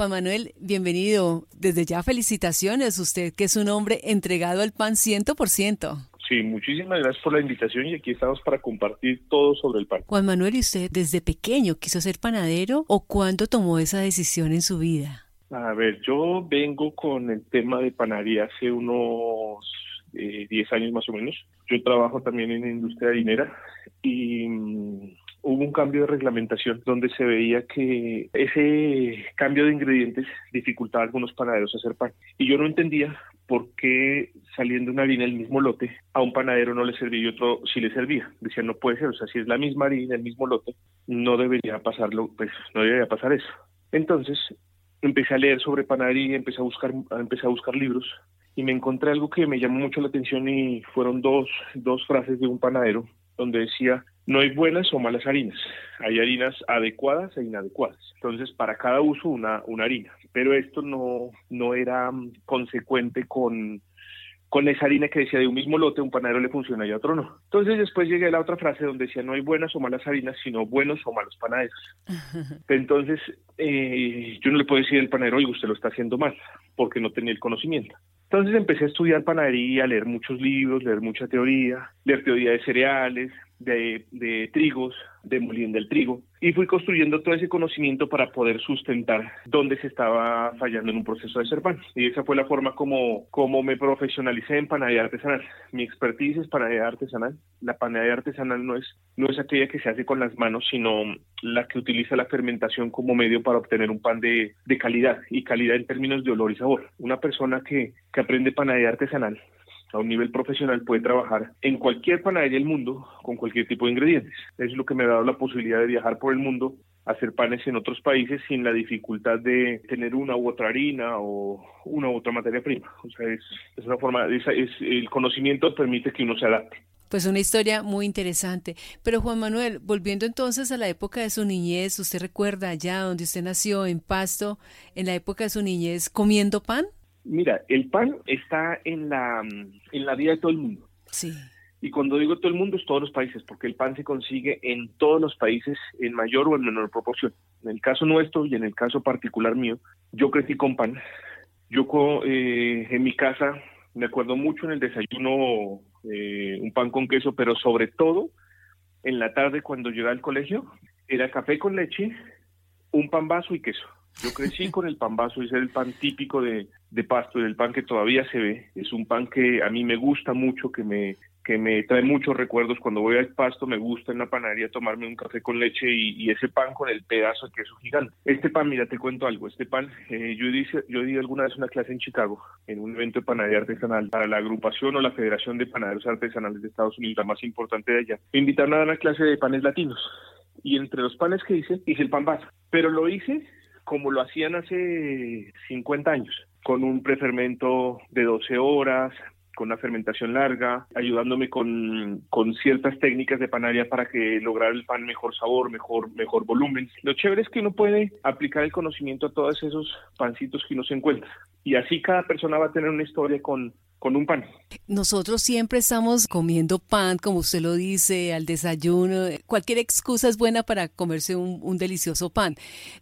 Juan Manuel, bienvenido. Desde ya felicitaciones, usted que es un hombre entregado al pan 100%. Sí, muchísimas gracias por la invitación y aquí estamos para compartir todo sobre el pan. Juan Manuel, ¿y usted desde pequeño quiso ser panadero o cuándo tomó esa decisión en su vida? A ver, yo vengo con el tema de panadería hace unos eh, 10 años más o menos. Yo trabajo también en la industria dinera y mm, hubo un cambio de reglamentación donde se veía que ese cambio de ingredientes dificultaba a algunos panaderos hacer pan. Y yo no entendía por qué saliendo una harina del mismo lote a un panadero no le servía y otro sí le servía. Decía, no puede ser, o sea, si es la misma harina, el mismo lote, no debería pasarlo, pues no debería pasar eso. Entonces empecé a leer sobre panadería, empecé a buscar, empecé a buscar libros y me encontré algo que me llamó mucho la atención y fueron dos, dos frases de un panadero donde decía, no hay buenas o malas harinas, hay harinas adecuadas e inadecuadas. Entonces, para cada uso una, una harina. Pero esto no, no era mm, consecuente con, con esa harina que decía de un mismo lote, un panadero le funciona y a otro no. Entonces después llegué a la otra frase donde decía no hay buenas o malas harinas, sino buenos o malos panaderos. Entonces eh, yo no le puedo decir al panadero, oye, usted lo está haciendo mal, porque no tenía el conocimiento. Entonces empecé a estudiar panadería, leer muchos libros, leer mucha teoría, leer teoría de cereales, de, de trigos, de molín del trigo, y fui construyendo todo ese conocimiento para poder sustentar dónde se estaba fallando en un proceso de ser pan. Y esa fue la forma como, como me profesionalicé en panadería artesanal. Mi expertise es panadería artesanal. La panadería artesanal no es, no es aquella que se hace con las manos, sino la que utiliza la fermentación como medio para obtener un pan de, de calidad, y calidad en términos de olor y sabor. Una persona que, que aprende panadería artesanal a un nivel profesional puede trabajar en cualquier panadería del mundo con cualquier tipo de ingredientes. Es lo que me ha dado la posibilidad de viajar por el mundo, hacer panes en otros países sin la dificultad de tener una u otra harina o una u otra materia prima. O sea, es, es una forma, es, es, el conocimiento permite que uno se adapte. Pues una historia muy interesante. Pero Juan Manuel, volviendo entonces a la época de su niñez, ¿usted recuerda allá donde usted nació, en Pasto, en la época de su niñez, comiendo pan? Mira, el pan está en la, en la vida de todo el mundo. Sí. Y cuando digo todo el mundo es todos los países, porque el pan se consigue en todos los países en mayor o en menor proporción. En el caso nuestro y en el caso particular mío, yo crecí con pan. Yo eh, en mi casa me acuerdo mucho en el desayuno eh, un pan con queso, pero sobre todo en la tarde cuando llegaba al colegio era café con leche, un pan vaso y queso. Yo crecí con el pan vaso, ese es el pan típico de, de Pasto, el pan que todavía se ve. Es un pan que a mí me gusta mucho, que me, que me trae muchos recuerdos. Cuando voy al Pasto me gusta en la panadería tomarme un café con leche y, y ese pan con el pedazo de queso gigante. Este pan, mira, te cuento algo. Este pan, eh, yo, di, yo di alguna vez una clase en Chicago, en un evento de panadería artesanal, para la agrupación o la Federación de Panaderos Artesanales de Estados Unidos, la más importante de allá. Me invitaron a dar una clase de panes latinos. Y entre los panes que hice, hice el pan vaso. Pero lo hice como lo hacían hace 50 años, con un prefermento de 12 horas, con una fermentación larga, ayudándome con, ciertas técnicas de panadería para que lograr el pan mejor sabor, mejor, mejor volumen. Lo chévere es que uno puede aplicar el conocimiento a todos esos pancitos que uno se encuentra. Y así cada persona va a tener una historia con, con un pan. Nosotros siempre estamos comiendo pan, como usted lo dice, al desayuno. Cualquier excusa es buena para comerse un, un, delicioso pan.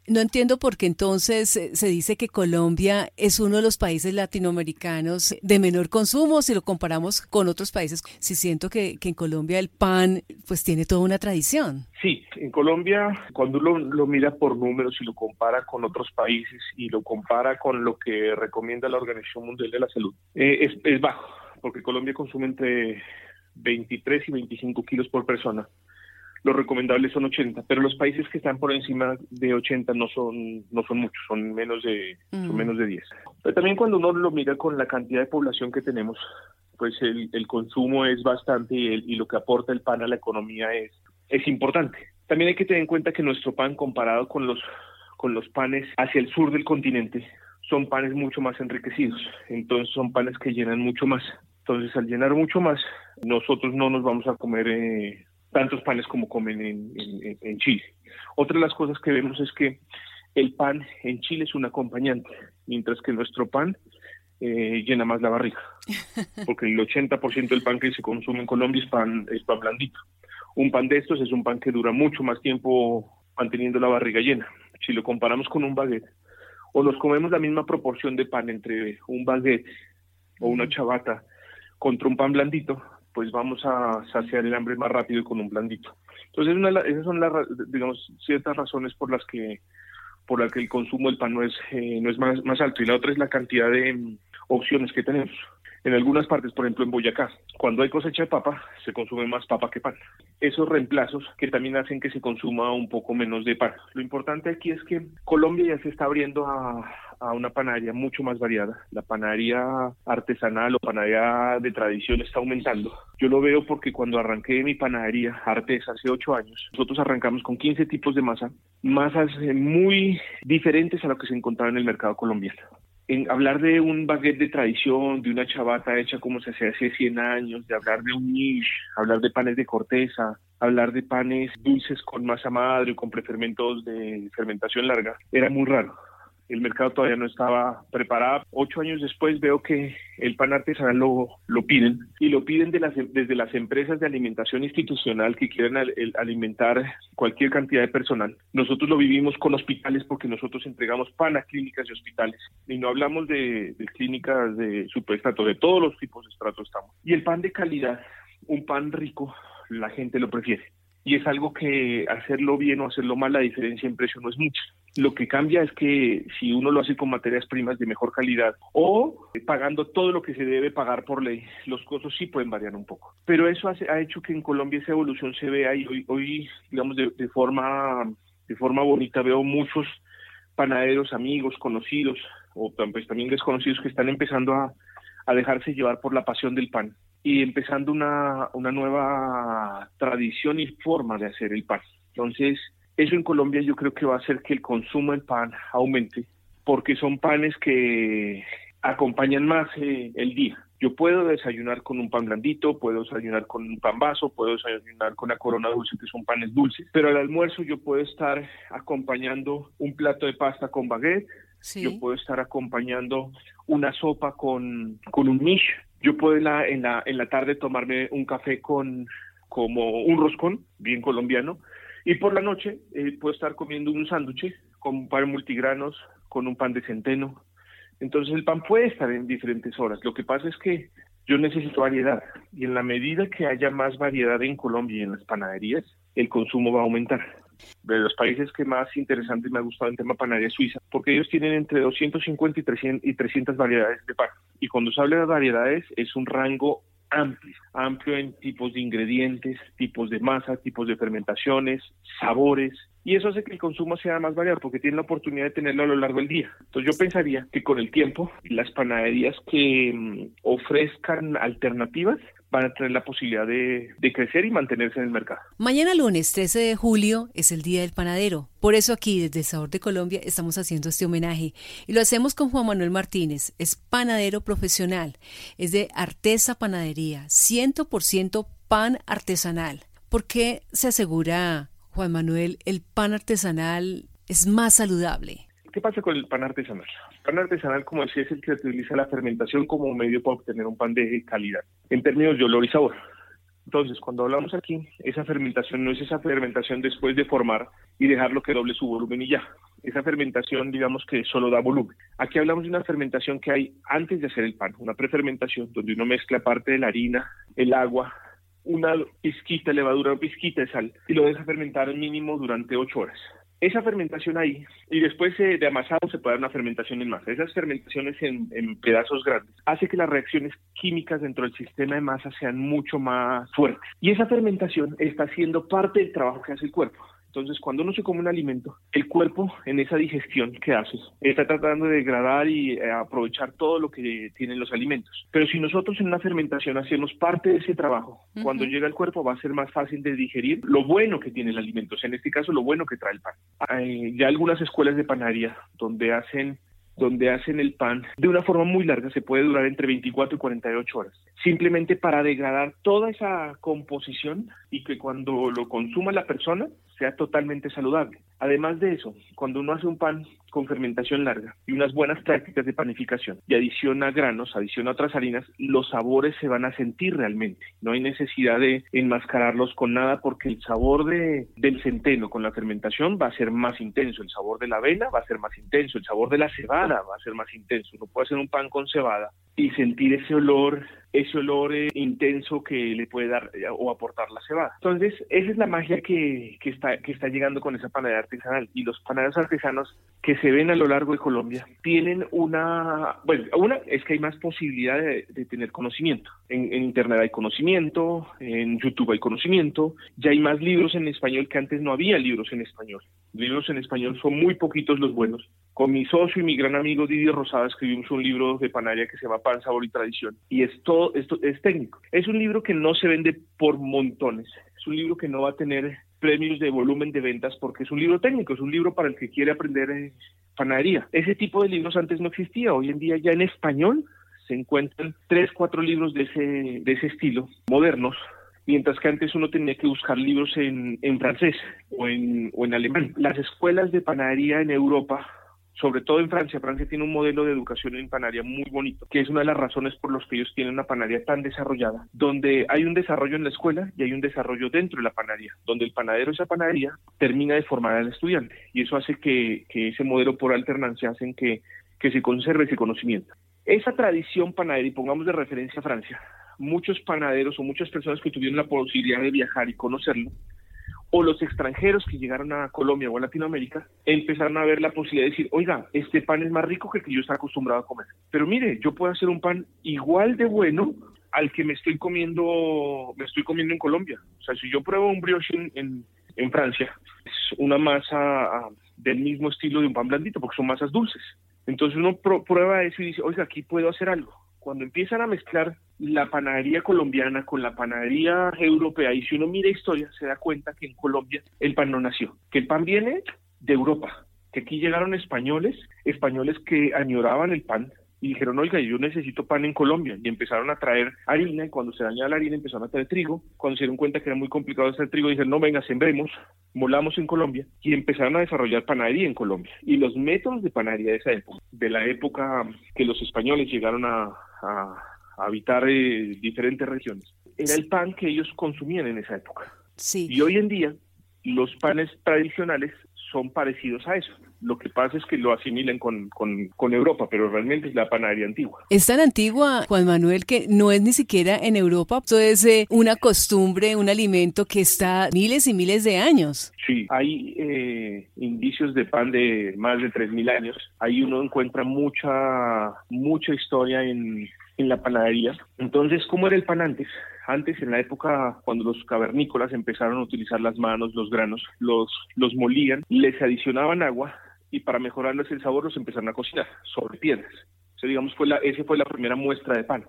No entiendo por qué entonces se dice que Colombia es uno de los países latinoamericanos de menor consumo si lo comparamos con otros países. Si siento que, que en Colombia el pan pues tiene toda una tradición. Sí, en Colombia cuando uno lo mira por números y lo compara con otros países y lo compara con lo que recomienda la Organización Mundial de la Salud, eh, es, es bajo, porque Colombia consume entre 23 y 25 kilos por persona. Los recomendables son 80, pero los países que están por encima de 80 no son no son muchos, son menos de mm. son menos de 10. Pero también cuando uno lo mira con la cantidad de población que tenemos, pues el, el consumo es bastante y, el, y lo que aporta el pan a la economía es es importante. También hay que tener en cuenta que nuestro pan comparado con los con los panes hacia el sur del continente son panes mucho más enriquecidos, entonces son panes que llenan mucho más. Entonces al llenar mucho más, nosotros no nos vamos a comer eh, tantos panes como comen en, en, en, Chile. Otra de las cosas que vemos es que el pan en Chile es un acompañante, mientras que nuestro pan eh, llena más la barriga, porque el 80% del pan que se consume en Colombia es pan, es pan blandito. Un pan de estos es un pan que dura mucho más tiempo manteniendo la barriga llena. Si lo comparamos con un baguette, o nos comemos la misma proporción de pan entre un baguette o una chabata contra un pan blandito, pues vamos a saciar el hambre más rápido con un blandito. Entonces, esas son las, digamos, ciertas razones por las que por las que el consumo del pan no es, eh, no es más, más alto. Y la otra es la cantidad de mm, opciones que tenemos. En algunas partes, por ejemplo en Boyacá, cuando hay cosecha de papa, se consume más papa que pan. Esos reemplazos que también hacen que se consuma un poco menos de pan. Lo importante aquí es que Colombia ya se está abriendo a, una panadería mucho más variada. La panadería artesanal o panadería de tradición está aumentando. Yo lo veo porque cuando arranqué mi panadería Artes hace ocho años, nosotros arrancamos con 15 tipos de masa, masas muy diferentes a lo que se encontraba en el mercado colombiano en hablar de un baguette de tradición, de una chabata hecha como se hacía hace 100 años, de hablar de un niche, hablar de panes de corteza, hablar de panes dulces con masa madre o con prefermentos de fermentación larga, era muy raro el mercado todavía no estaba preparado. Ocho años después veo que el pan artesanal lo, lo piden y lo piden de las, desde las empresas de alimentación institucional que quieren alimentar cualquier cantidad de personal. Nosotros lo vivimos con hospitales porque nosotros entregamos pan a clínicas y hospitales y no hablamos de, de clínicas de superestrato, de todos los tipos de estrato estamos. Y el pan de calidad, un pan rico, la gente lo prefiere y es algo que hacerlo bien o hacerlo mal, la diferencia en precio no es mucha. Lo que cambia es que si uno lo hace con materias primas de mejor calidad o pagando todo lo que se debe pagar por ley, los costos sí pueden variar un poco. Pero eso ha hecho que en Colombia esa evolución se vea y hoy, hoy digamos, de, forma, de forma bonita veo muchos panaderos, amigos, conocidos o pues, también desconocidos que están empezando a, a dejarse llevar por la pasión del pan y empezando una, una nueva tradición y forma de hacer el pan. Entonces, eso en Colombia yo creo que va a hacer que el consumo del pan aumente, porque son panes que acompañan más eh, el día. Yo puedo desayunar con un pan blandito, puedo desayunar con un pan vaso, puedo desayunar con la corona dulce, que son panes dulces, pero al almuerzo yo puedo estar acompañando un plato de pasta con baguette, yo puedo estar acompañando una sopa con, con un mish, yo puedo en la, en la, en la tarde tomarme un café con como un roscón, bien colombiano, y por la noche eh, puedo estar comiendo un sándwich con un pan multigranos, con un pan de centeno. Entonces el pan puede estar en diferentes horas. Lo que pasa es que yo necesito variedad y en la medida que haya más variedad en Colombia y en las panaderías, el consumo va a aumentar. De los países que más interesantes me ha gustado en tema panadería Suiza, porque ellos tienen entre 250 y 300, y 300 variedades de pan. Y cuando se habla de variedades, es un rango amplio, amplio en tipos de ingredientes, tipos de masa, tipos de fermentaciones, sabores, y eso hace que el consumo sea más variado porque tiene la oportunidad de tenerlo a lo largo del día. Entonces yo pensaría que con el tiempo las panaderías que mm, ofrezcan alternativas van a tener la posibilidad de, crecer y mantenerse en el mercado. Mañana lunes 13 de julio es el Día del Panadero. Por eso aquí desde el Sabor de Colombia estamos haciendo este homenaje y lo hacemos con Juan Manuel Martínez. Es panadero profesional, es de Artesa Panadería, 100% pan artesanal. ¿Por qué se asegura, Juan Manuel, el pan artesanal es más saludable? ¿Qué pasa con el pan artesanal? Pan artesanal, como decía, es el que utiliza la fermentación como medio para obtener un pan de calidad, en términos de olor y sabor. Entonces, cuando hablamos aquí, esa fermentación no es esa fermentación después de formar y dejarlo que doble su volumen y ya. Esa fermentación, digamos que solo da volumen. Aquí hablamos de una fermentación que hay antes de hacer el pan, una prefermentación donde uno mezcla parte de la harina, el agua, una pizquita de levadura o pizquita de sal y lo deja fermentar mínimo durante ocho horas esa fermentación ahí, y después de amasado se puede dar una fermentación en masa. Esas fermentaciones en, en, pedazos grandes hace que las reacciones químicas dentro del sistema de masa sean mucho más fuertes. Y esa fermentación está haciendo parte del trabajo que hace el cuerpo. Entonces, cuando uno se come un alimento, el cuerpo en esa digestión que hace está tratando de degradar y eh, aprovechar todo lo que tienen los alimentos. Pero si nosotros en una fermentación hacemos parte de ese trabajo, cuando llega al cuerpo va a ser más fácil de digerir lo bueno que tiene el alimento, o sea, en este caso lo bueno que trae el pan. Hay ya algunas escuelas de panadería donde hacen donde hacen el pan de una forma muy larga, se puede durar entre 24 y 48 horas, simplemente para degradar toda esa composición y que cuando lo consuma la persona sea totalmente saludable. Además de eso, cuando uno hace un pan con fermentación larga y unas buenas prácticas de panificación y adiciona granos, adiciona otras harinas, los sabores se van a sentir realmente. No hay necesidad de enmascararlos con nada porque el sabor de, del centeno con la fermentación va a ser más intenso, el sabor de la avena va a ser más intenso, el sabor de la cebada va a ser más intenso. Uno puede hacer un pan con cebada y sentir ese olor ese olor eh, intenso que le puede dar eh, o aportar la cebada. Entonces, esa es la magia que, que, está, que está llegando con esa panadería artesanal. Y los panaderos artesanos que se ven a lo largo de Colombia tienen una, bueno, una es que hay más posibilidad de, tener conocimiento. En, en, Internet hay conocimiento, en YouTube hay conocimiento, ya hay más libros en español que antes no había libros en español. Libros en español son muy poquitos los buenos. Con mi socio y mi gran amigo Didier Rosada escribimos un libro de panadería que se llama Pan, Sabor y Tradición. Y esto, es técnico. Es un libro que no se vende por montones. Es un libro que no va a tener premios de volumen de ventas porque es un libro técnico, es un libro para el que quiere aprender eh, panadería. Ese tipo de libros antes no existía. Hoy en día ya en español se encuentran tres, cuatro libros de ese, de ese estilo, modernos, mientras que antes uno tenía que buscar libros en, en francés o en, o en alemán. Las escuelas de panadería en Europa sobre todo en Francia. Francia tiene un modelo de educación en panadería muy bonito, que es una de las razones por las que ellos tienen una panadería tan desarrollada, donde hay un desarrollo en la escuela y hay un desarrollo dentro de la panadería, donde el panadero de esa panadería termina de formar al estudiante. Y eso hace que, ese modelo por alternancia hacen que, que se conserve ese conocimiento. Esa tradición panadera, y pongamos de referencia a Francia, muchos panaderos o muchas personas que tuvieron la posibilidad de viajar y conocerlo, o los extranjeros que llegaron a Colombia o a Latinoamérica empezaron a ver la posibilidad de decir, oiga, este pan es más rico que el que yo estaba acostumbrado a comer. Pero mire, yo puedo hacer un pan igual de bueno al que me estoy comiendo, me estoy comiendo en Colombia. O sea, si yo pruebo un brioche en, en, Francia, es una masa ah, del mismo estilo de un pan blandito, porque son masas dulces. Entonces uno prueba eso y dice, oiga, aquí puedo hacer algo. Cuando empiezan a mezclar la panadería colombiana con la panadería europea y si uno mira historia se da cuenta que en Colombia el pan no nació, que el pan viene de Europa, que aquí llegaron españoles, españoles que añoraban el pan y dijeron, oiga, yo necesito pan en Colombia. Y empezaron a traer harina, y cuando se dañaba la harina empezaron a traer trigo. Cuando se dieron cuenta que era muy complicado hacer trigo, dijeron, no, venga, sembremos, molamos en Colombia. Y empezaron a desarrollar panadería en Colombia. Y los métodos de panadería de esa época, de la época que los españoles llegaron a, habitar eh, diferentes regiones. Era el pan que ellos consumían en esa época. Sí. Y hoy en día los panes tradicionales son parecidos a eso. Lo que pasa es que lo asimilan con, con, Europa, pero realmente es la panadería antigua. Es tan antigua, Juan Manuel, que no es ni siquiera en Europa. Esto es eh, una costumbre, un alimento que está miles y miles de años. Sí, hay eh, indicios de pan de más de 3.000 años. Ahí uno encuentra mucha, mucha historia en, en la panadería. Entonces, ¿cómo era el pan antes? Antes, en la época cuando los cavernícolas empezaron a utilizar las manos, los granos, los, los molían, les adicionaban agua y para mejorarles el sabor los empezaron a cocinar sobre piedras. O digamos, fue la, esa fue la primera muestra de pan.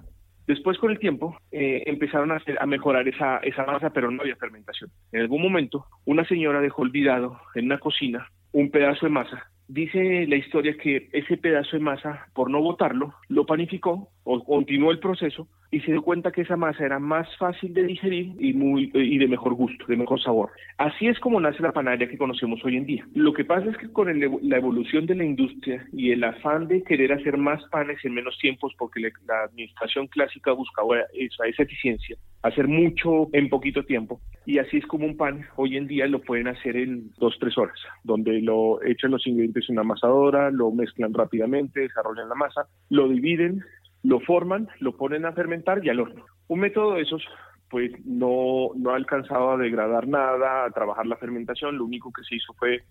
Después, con el tiempo, eh, empezaron a, hacer, a mejorar esa, esa masa, pero no había fermentación. En algún momento, una señora dejó olvidado en una cocina un pedazo de masa dice la historia que ese pedazo de masa, por no botarlo, lo panificó continuó el proceso y se dio cuenta que esa masa era más fácil de digerir y muy y de mejor gusto, de mejor sabor. Así es como nace la panadería que conocemos hoy en día. Lo que pasa es que con la evolución de la industria y el afán de querer hacer más panes en menos tiempos, porque la, administración clásica buscaba esa, esa eficiencia, hacer mucho en poquito tiempo, y así es como un pan hoy en día lo pueden hacer en dos tres horas, donde lo echan los ingredientes en una amasadora, lo mezclan rápidamente, desarrollan la masa, lo dividen lo forman, lo ponen a fermentar y al horno. Un método de esos pues no, no ha alcanzado a degradar nada, a trabajar la fermentación, lo único que se hizo fue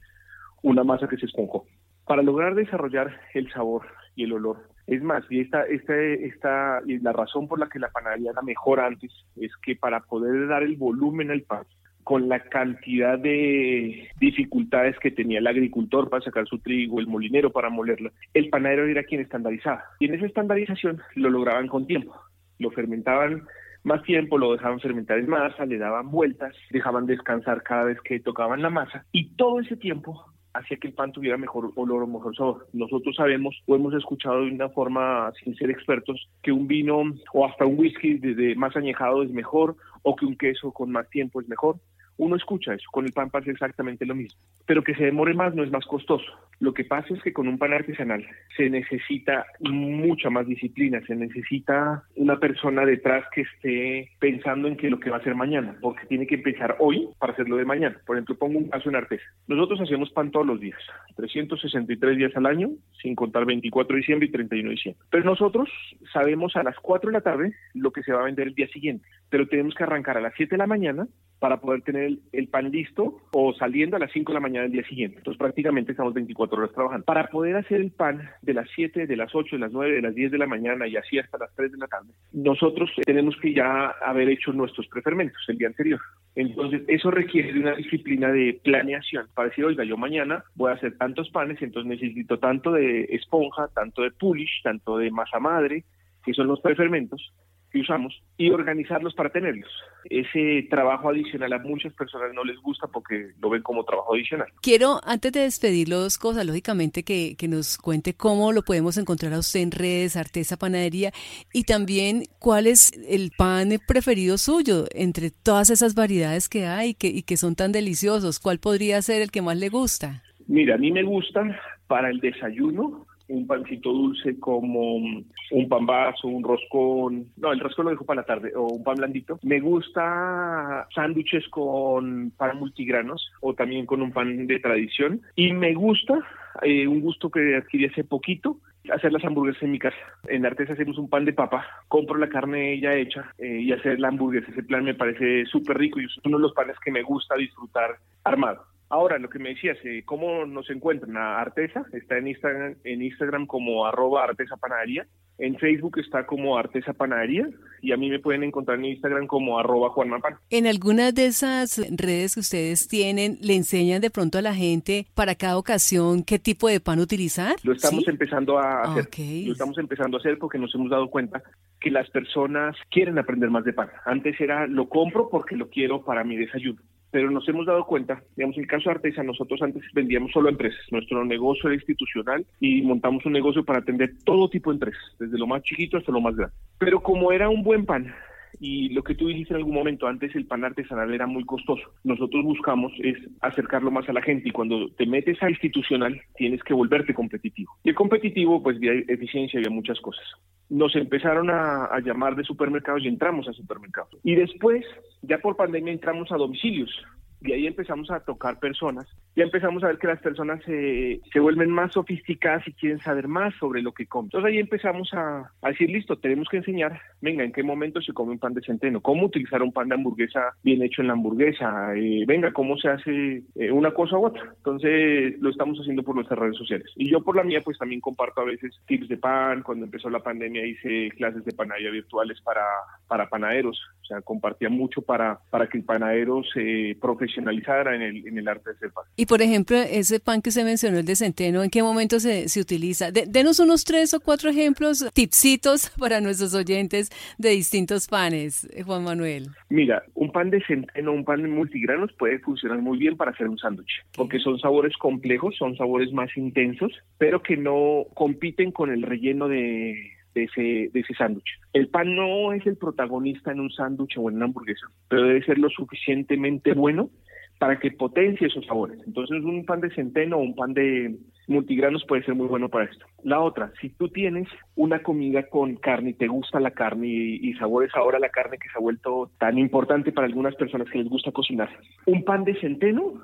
una masa que se esponjó. Para lograr desarrollar el sabor y el olor, es más, y esta, esta, esta, y la razón por la que la panadería era mejor antes es que para poder dar el volumen al pan, con la cantidad de dificultades que tenía el agricultor para sacar su trigo, el molinero para molerlo, el panadero era quien estandarizaba. Y en esa estandarización lo lograban con tiempo. Lo fermentaban más tiempo, lo dejaban fermentar en masa, le daban vueltas, dejaban descansar cada vez que tocaban la masa y todo ese tiempo hacía que el pan tuviera mejor olor o mejor sabor. Nosotros sabemos o hemos escuchado de una forma, sin ser expertos, que un vino o hasta un whisky desde más añejado es mejor o que un queso con más tiempo es mejor. Uno escucha eso, con el pan pasa exactamente lo mismo, pero que se demore más no es más costoso. Lo que pasa es que con un pan artesanal se necesita mucha más disciplina, se necesita una persona detrás que esté pensando en que lo que va a hacer mañana, porque tiene que empezar hoy para hacerlo de mañana. Por ejemplo, pongo un caso en Artesa. Nosotros hacemos pan todos los días, 363 días al año, sin contar 24 de diciembre y 31 de diciembre. Pero nosotros sabemos a las 4 de la tarde lo que se va a vender el día siguiente, pero tenemos que arrancar a las 7 de la mañana para poder tener el, pan listo o saliendo a las 5 de la mañana del día siguiente. Entonces prácticamente estamos 24 horas trabajando. Para poder hacer el pan de las 7, de las 8, de las 9, de las 10 de la mañana y así hasta las 3 de la tarde, nosotros tenemos que ya haber hecho nuestros prefermentos el día anterior. Entonces, eso requiere de una disciplina de planeación para decir, oiga, yo mañana voy a hacer tantos panes, entonces necesito tanto de esponja, tanto de pulish, tanto de masa madre, que son los prefermentos, que usamos y organizarlos para tenerlos. Ese trabajo adicional a muchas personas no les gusta porque lo ven como trabajo adicional. Quiero, antes de despedir dos cosas, lógicamente, que, que nos cuente cómo lo podemos encontrar a usted en redes, Artesa Panadería, y también cuál es el pan preferido suyo entre todas esas variedades que hay que, y que son tan deliciosos. ¿Cuál podría ser el que más le gusta? Mira, a mí me gusta para el desayuno un pancito dulce como un pan vaso, un roscón, no, el roscón lo dejo para la tarde, o un pan blandito. Me gusta sándwiches con pan multigranos o también con un pan de tradición. Y me gusta, eh, un gusto que adquirí hace poquito, hacer las hamburguesas en mi casa. En Artes hacemos un pan de papa, compro la carne ya hecha eh, y hacer la hamburguesa. Ese plan me parece súper rico y es uno de los panes que me gusta disfrutar armado. Ahora, lo que me decías, eh, ¿cómo nos encuentran? A Artesa, está en Instagram, en Instagram como arroba Artesa Panadería, en Facebook está como Artesa Panadería y a mí me pueden encontrar en Instagram como arroba Juan En algunas de esas redes que ustedes tienen, ¿le enseñan de pronto a la gente para cada ocasión qué tipo de pan utilizar? Lo estamos empezando a hacer. Lo estamos empezando a hacer porque nos hemos dado cuenta que las personas quieren aprender más de pan. Antes era lo compro porque lo quiero para mi desayuno pero nos hemos dado cuenta, digamos, en el caso de Artesa, nosotros antes vendíamos solo a empresas, nuestro negocio era institucional y montamos un negocio para atender todo tipo de empresas, desde lo más chiquito hasta lo más grande. Pero como era un buen pan, y lo que tú dijiste en algún momento, antes el pan artesanal era muy costoso. Nosotros buscamos es acercarlo más a la gente y cuando te metes a institucional tienes que volverte competitivo. Y el competitivo, pues vía eficiencia, había muchas cosas. Nos empezaron a llamar de supermercados y entramos a supermercados. Y después, ya por pandemia, entramos a domicilios y ahí empezamos a tocar personas. Ya empezamos a ver que las personas se, se vuelven más sofisticadas y quieren saber más sobre lo que comen. Entonces ahí empezamos a, decir, listo, tenemos que enseñar, venga, en qué momento se come un pan de centeno, cómo utilizar un pan de hamburguesa bien hecho en la hamburguesa, eh, venga, cómo se hace eh, una cosa u otra. Entonces lo estamos haciendo por nuestras redes sociales. Y yo por la mía, pues también comparto a veces tips de pan. Cuando empezó la pandemia hice clases de panadería virtuales para, para panaderos. O sea, compartía mucho para, para que el panadero se profesionalizara en el, en el arte de hacer pan. Y por ejemplo, ese pan que se mencionó, el de centeno, ¿en qué momento se, se utiliza? denos unos tres o cuatro ejemplos, tipsitos para nuestros oyentes de distintos panes, eh, Juan Manuel. Mira, un pan de centeno, un pan de multigranos puede funcionar muy bien para hacer un sándwich, porque son sabores complejos, son sabores más intensos, pero que no compiten con el relleno de de ese, de ese sándwich. El pan no es el protagonista en un sándwich o en una hamburguesa, pero debe ser lo suficientemente bueno para que potencie esos sabores. Entonces un pan de centeno o un pan de multigranos puede ser muy bueno para esto. La otra, si tú tienes una comida con carne y te gusta la carne y, y sabores ahora la carne que se ha vuelto tan importante para algunas personas que les gusta cocinar, un pan de centeno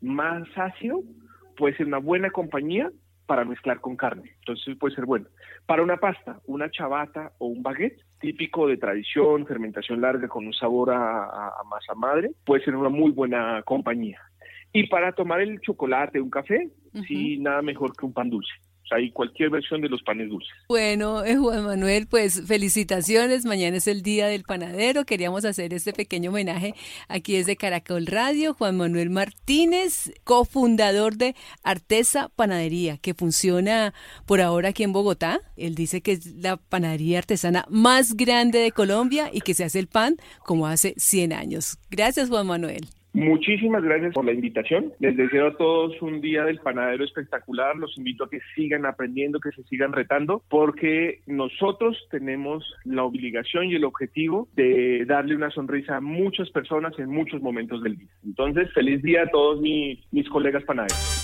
más ácido puede ser una buena compañía para mezclar con carne. Entonces puede ser bueno. Para una pasta, una chabata o un baguette, típico de tradición, fermentación larga con un sabor a, masa madre, puede ser una muy buena compañía. Y para tomar el chocolate, un café, sí, nada mejor que un pan dulce. Cualquier versión de los panes dulces. Bueno, eh, Juan Manuel, pues felicitaciones. Mañana es el Día del Panadero. Queríamos hacer este pequeño homenaje aquí desde Caracol Radio. Juan Manuel Martínez, cofundador de Artesa Panadería, que funciona por ahora aquí en Bogotá. Él dice que es la panadería artesana más grande de Colombia y que se hace el pan como hace 100 años. Gracias, Juan Manuel. Muchísimas gracias por la invitación. Les deseo a todos un día del panadero espectacular. Los invito a que sigan aprendiendo, que se sigan retando, porque nosotros tenemos la obligación y el objetivo de darle una sonrisa a muchas personas en muchos momentos del día. Entonces, feliz día a todos mis, colegas panaderos.